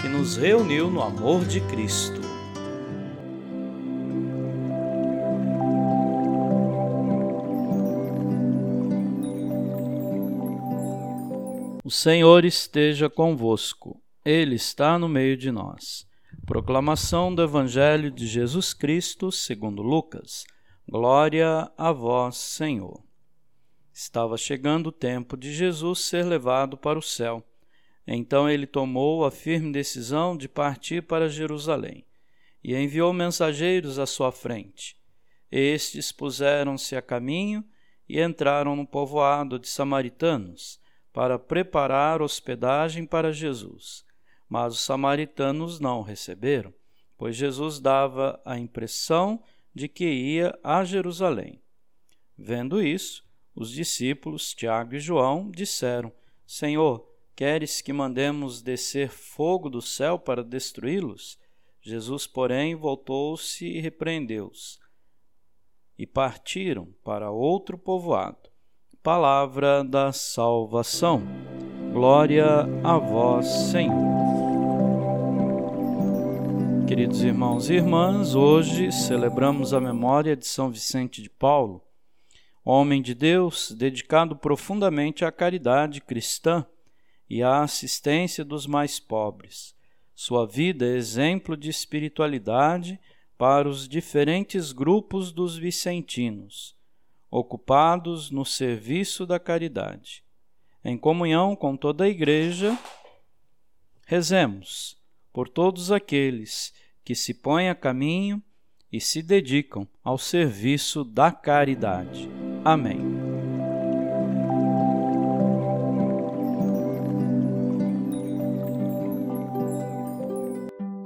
que nos reuniu no amor de Cristo. O Senhor esteja convosco, Ele está no meio de nós. Proclamação do Evangelho de Jesus Cristo, segundo Lucas. Glória a vós, Senhor. Estava chegando o tempo de Jesus ser levado para o céu então ele tomou a firme decisão de partir para Jerusalém e enviou mensageiros à sua frente. Estes puseram-se a caminho e entraram no povoado de samaritanos para preparar hospedagem para Jesus. Mas os samaritanos não receberam, pois Jesus dava a impressão de que ia a Jerusalém. Vendo isso, os discípulos Tiago e João disseram: Senhor, Queres que mandemos descer fogo do céu para destruí-los? Jesus, porém, voltou-se e repreendeu-os. E partiram para outro povoado. Palavra da salvação. Glória a vós, Senhor. Queridos irmãos e irmãs, hoje celebramos a memória de São Vicente de Paulo, homem de Deus dedicado profundamente à caridade cristã e à assistência dos mais pobres. Sua vida é exemplo de espiritualidade para os diferentes grupos dos vicentinos, ocupados no serviço da caridade. Em comunhão com toda a Igreja, rezemos por todos aqueles que se põem a caminho e se dedicam ao serviço da caridade. Amém.